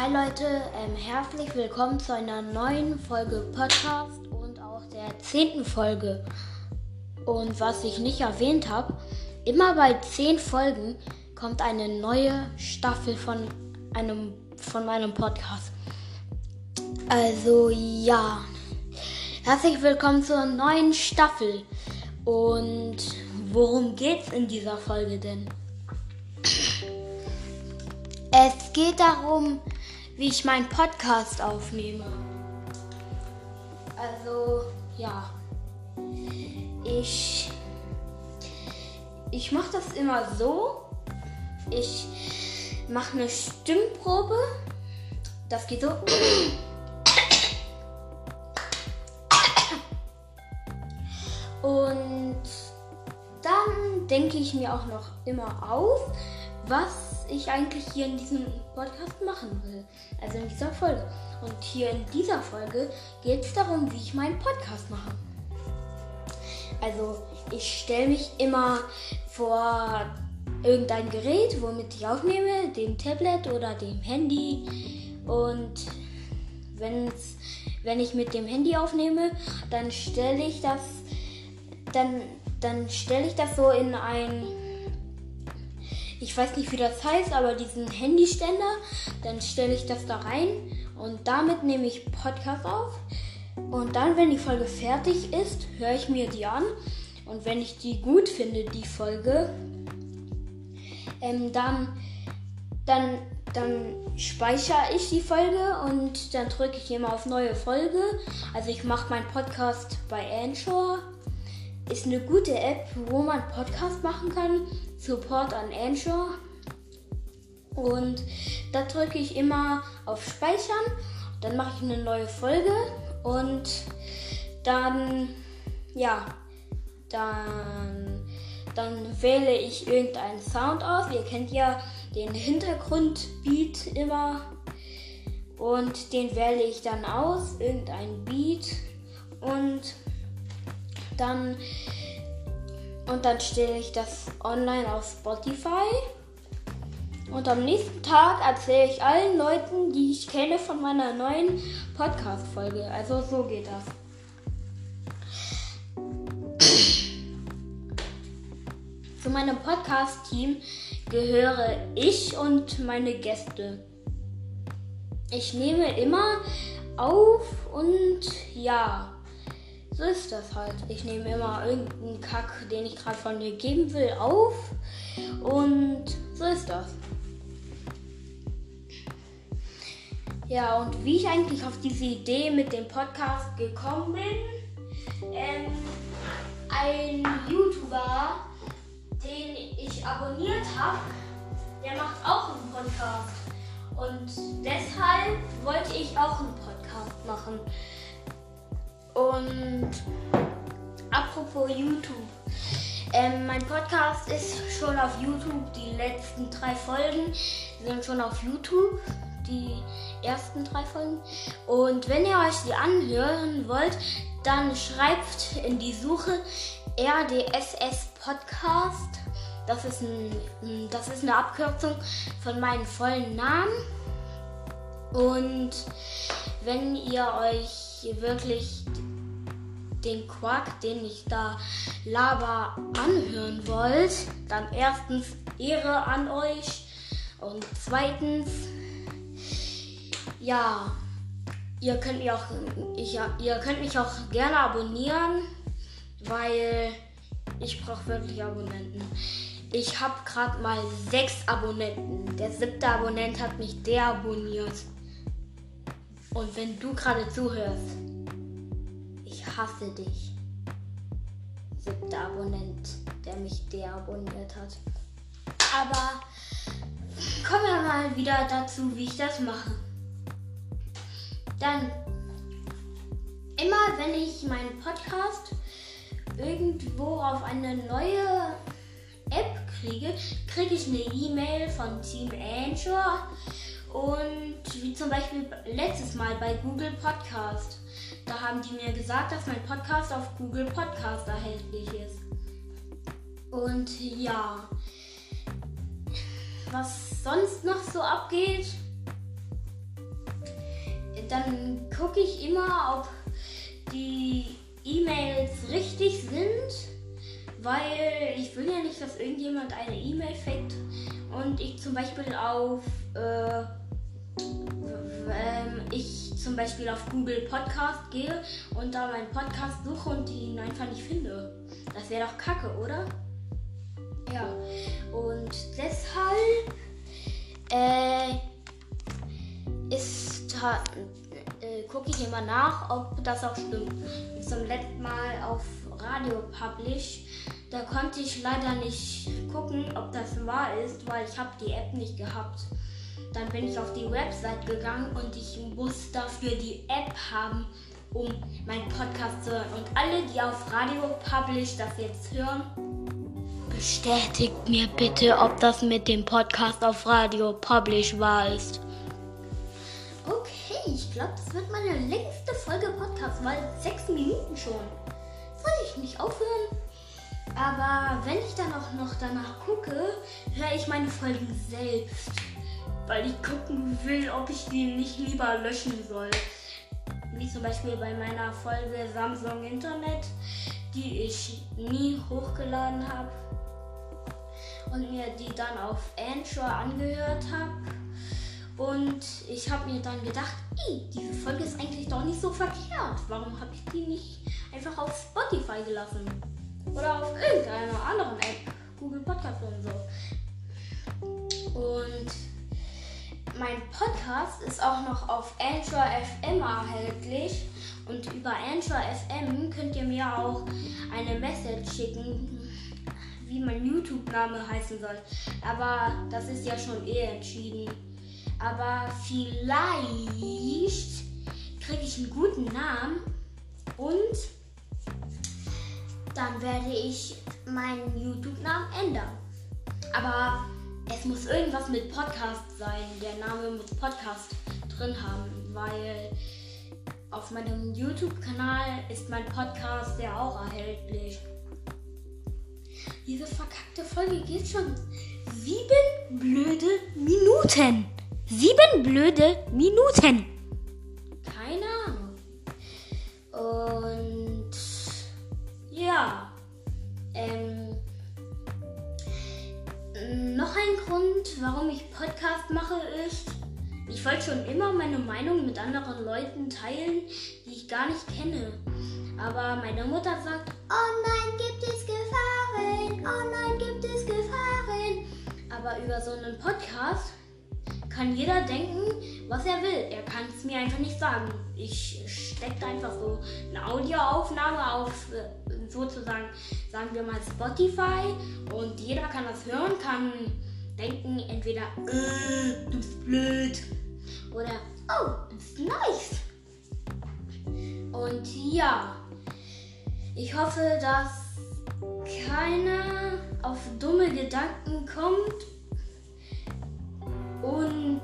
Hi Leute, ähm, herzlich willkommen zu einer neuen Folge Podcast und auch der zehnten Folge. Und was ich nicht erwähnt habe, immer bei zehn Folgen kommt eine neue Staffel von einem von meinem Podcast. Also ja, herzlich willkommen zur neuen Staffel. Und worum geht's in dieser Folge denn? Es geht darum, wie ich meinen Podcast aufnehme. Also, ja. Ich ich mache das immer so. Ich mache eine Stimmprobe. Das geht so. Und dann denke ich mir auch noch immer auf, was ich eigentlich hier in diesem Podcast machen will. Also in dieser Folge. Und hier in dieser Folge geht es darum, wie ich meinen Podcast mache. Also ich stelle mich immer vor irgendein Gerät, womit ich aufnehme, dem Tablet oder dem Handy. Und wenn's, wenn ich mit dem Handy aufnehme, dann stelle ich das, dann, dann stelle ich das so in ein ich weiß nicht, wie das heißt, aber diesen Handyständer, dann stelle ich das da rein und damit nehme ich Podcast auf. Und dann, wenn die Folge fertig ist, höre ich mir die an. Und wenn ich die gut finde, die Folge, ähm, dann, dann, dann speichere ich die Folge und dann drücke ich immer auf neue Folge. Also ich mache meinen Podcast bei Anchor ist eine gute App, wo man Podcast machen kann. Support an Anchor. Und da drücke ich immer auf Speichern. Dann mache ich eine neue Folge und dann, ja, dann, dann wähle ich irgendeinen Sound aus. Ihr kennt ja den Hintergrundbeat immer. Und den wähle ich dann aus, irgendein Beat. Und dann und dann stelle ich das online auf Spotify. Und am nächsten Tag erzähle ich allen Leuten, die ich kenne, von meiner neuen Podcast-Folge. Also so geht das. Zu meinem Podcast-Team gehöre ich und meine Gäste. Ich nehme immer auf und ja, so ist das halt. Ich nehme immer irgendeinen Kack, den ich gerade von dir geben will, auf. Und so ist das. Ja, und wie ich eigentlich auf diese Idee mit dem Podcast gekommen bin, ähm, ein YouTuber, den ich abonniert habe, der macht auch einen Podcast. Und deshalb wollte ich auch einen Podcast machen. Und apropos YouTube. Ähm, mein Podcast ist schon auf YouTube. Die letzten drei Folgen sind schon auf YouTube. Die ersten drei Folgen. Und wenn ihr euch die anhören wollt, dann schreibt in die Suche RDSS Podcast. Das ist, ein, das ist eine Abkürzung von meinem vollen Namen. Und wenn ihr euch wirklich den Quark, den ich da laber, anhören wollt, dann erstens Ehre an euch und zweitens, ja, ihr könnt mich auch, ich, ihr könnt mich auch gerne abonnieren, weil ich brauche wirklich Abonnenten. Ich habe gerade mal sechs Abonnenten. Der siebte Abonnent hat mich deabonniert. Und wenn du gerade zuhörst, hasse dich. Siebter Abonnent, der mich deabonniert hat. Aber kommen wir mal wieder dazu, wie ich das mache. Dann, immer wenn ich meinen Podcast irgendwo auf eine neue App kriege, kriege ich eine E-Mail von Team Anchor und wie zum Beispiel letztes Mal bei Google Podcast. Da haben die mir gesagt, dass mein Podcast auf Google Podcast erhältlich ist. Und ja, was sonst noch so abgeht, dann gucke ich immer, ob die E-Mails richtig sind, weil ich will ja nicht, dass irgendjemand eine E-Mail fickt und ich zum Beispiel auf äh, ähm, ich zum Beispiel auf Google Podcast gehe und da meinen Podcast suche und ihn einfach nicht finde. Das wäre doch kacke, oder? Ja. Und deshalb äh, ist äh, gucke ich immer nach, ob das auch stimmt. Zum letzten Mal auf Radio Publish, da konnte ich leider nicht gucken, ob das wahr ist, weil ich habe die App nicht gehabt. Dann bin ich auf die Website gegangen und ich muss dafür die App haben, um meinen Podcast zu hören. Und alle, die auf Radio Publish das jetzt hören, bestätigt mir bitte, ob das mit dem Podcast auf Radio Publish wahr ist. Okay, ich glaube, das wird meine längste Folge Podcast, weil sechs Minuten schon. Soll ich nicht aufhören? Aber wenn ich dann auch noch danach gucke, höre ich meine Folgen selbst weil ich gucken will, ob ich die nicht lieber löschen soll. Wie zum Beispiel bei meiner Folge Samsung Internet, die ich nie hochgeladen habe und mir die dann auf Anchor angehört habe. Und ich habe mir dann gedacht, diese Folge ist eigentlich doch nicht so verkehrt. Warum habe ich die nicht einfach auf Spotify gelassen? Oder auf irgendeiner anderen App, Google Podcast und so. Und mein Podcast ist auch noch auf Anchor FM erhältlich. Und über Anchor FM könnt ihr mir auch eine Message schicken, wie mein YouTube-Name heißen soll. Aber das ist ja schon eh entschieden. Aber vielleicht kriege ich einen guten Namen und dann werde ich meinen YouTube-Namen ändern. Aber es muss irgendwas mit Podcast sein. Der Name muss Podcast drin haben, weil auf meinem YouTube-Kanal ist mein Podcast ja auch erhältlich. Diese verkackte Folge geht schon sieben blöde Minuten. Sieben blöde Minuten. Keine Ahnung. Und warum ich Podcast mache, ist, ich wollte schon immer meine Meinung mit anderen Leuten teilen, die ich gar nicht kenne. Aber meine Mutter sagt, oh nein, gibt es Gefahren, oh nein, gibt es Gefahren. Aber über so einen Podcast kann jeder denken, was er will. Er kann es mir einfach nicht sagen. Ich stecke einfach so eine Audioaufnahme auf äh, sozusagen, sagen wir mal Spotify und jeder kann das hören, kann denken entweder, äh, du bist blöd oder, oh, du bist nice. Und ja, ich hoffe, dass keiner auf dumme Gedanken kommt und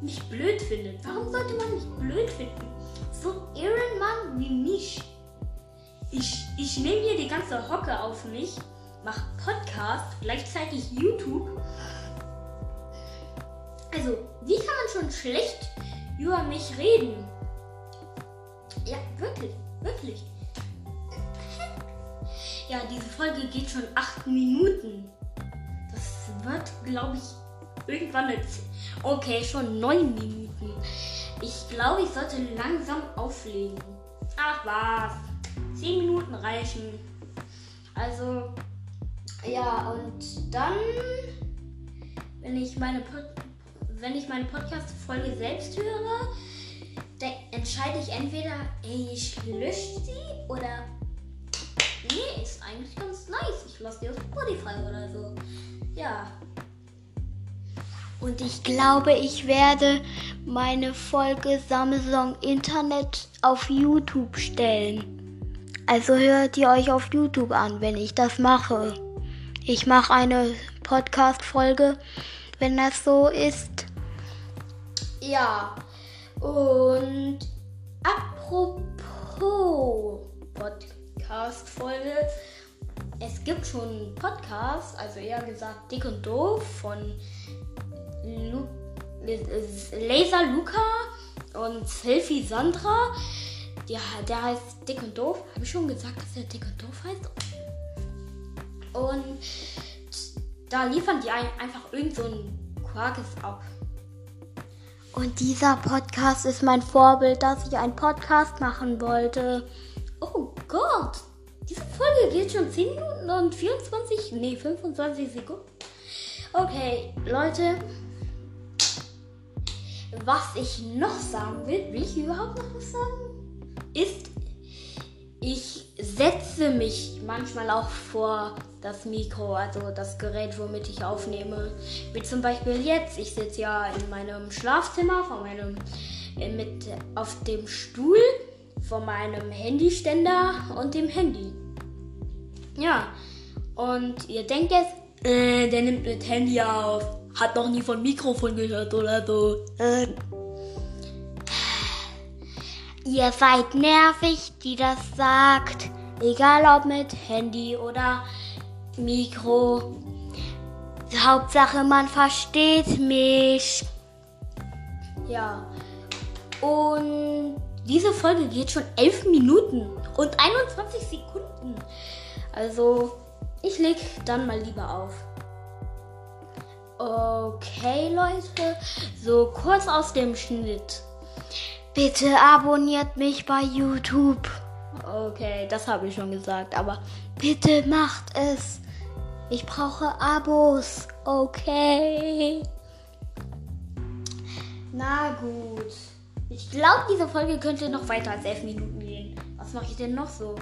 mich blöd findet. Warum sollte man mich blöd finden? So ein Ehrenmann wie mich. Ich, ich nehme hier die ganze Hocke auf mich, mache Podcast, gleichzeitig YouTube. Also, wie kann man schon schlecht über mich reden? Ja, wirklich, wirklich. Ja, diese Folge geht schon acht Minuten. Das wird, glaube ich, irgendwann jetzt. Okay, schon neun Minuten. Ich glaube, ich sollte langsam auflegen. Ach was. Zehn Minuten reichen. Also, ja, und dann, wenn ich meine, wenn ich meine Podcast-Folge selbst höre, entscheide ich entweder, ey, ich lösche sie oder nee, ist eigentlich ganz nice. Ich lasse die auf Spotify oder so. Ja, und ich glaube, ich werde meine Folge Samsung Internet auf YouTube stellen. Also hört ihr euch auf YouTube an, wenn ich das mache. Ich mache eine Podcast-Folge, wenn das so ist. Ja, und apropos Podcast-Folge. Es gibt schon einen Podcast, also eher gesagt Dick und Doof von Lu Laser Luca und Selfie Sandra. Ja, der heißt Dick und Doof. Habe ich schon gesagt, dass er Dick und Doof heißt? Und da liefern die einfach irgend so ein Quarkes ab. Und dieser Podcast ist mein Vorbild, dass ich einen Podcast machen wollte. Oh Gott, diese Folge geht schon 10 Minuten und 24, nee, 25 Sekunden. Okay, Leute, was ich noch sagen will, will ich überhaupt noch was sagen? Ist, ich setze mich manchmal auch vor das Mikro, also das Gerät, womit ich aufnehme. Wie zum Beispiel jetzt. Ich sitze ja in meinem Schlafzimmer von meinem, äh, mit auf dem Stuhl von meinem Handyständer und dem Handy. Ja, und ihr denkt jetzt, äh, der nimmt mit Handy auf. Hat noch nie von Mikrofon gehört oder so. Äh. Ihr seid nervig, die das sagt. Egal ob mit Handy oder Mikro. Hauptsache, man versteht mich. Ja. Und diese Folge geht schon 11 Minuten und 21 Sekunden. Also, ich leg dann mal lieber auf. Okay, Leute. So kurz aus dem Schnitt. Bitte abonniert mich bei YouTube. Okay, das habe ich schon gesagt, aber bitte macht es. Ich brauche Abos. Okay. Na gut. Ich glaube, diese Folge könnte noch weiter als 11 Minuten gehen. Was mache ich denn noch so?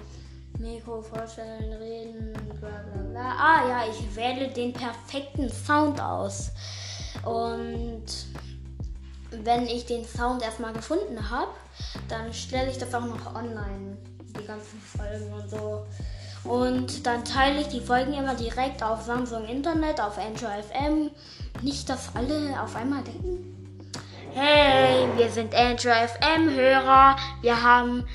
Mikro vorstellen, reden, bla bla bla. Ah ja, ich wähle den perfekten Sound aus. Und wenn ich den Sound erstmal gefunden habe, dann stelle ich das auch noch online. Die ganzen Folgen und so. Und dann teile ich die Folgen immer direkt auf Samsung Internet, auf Android FM. Nicht, dass alle auf einmal denken. Hey, wir sind Android FM Hörer. Wir haben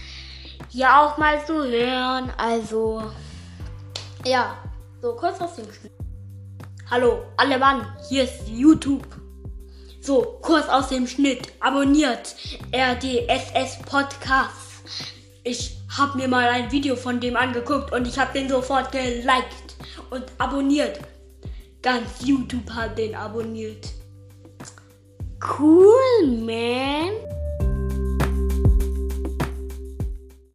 hier auch mal zu hören. Also, ja, so kurz aus dem Schnitt. Hallo, alle Mann, hier ist YouTube. So, kurz aus dem Schnitt. Abonniert RDSS Podcast. Ich hab mir mal ein Video von dem angeguckt und ich hab den sofort geliked und abonniert. Ganz YouTube hat den abonniert. Cool, man.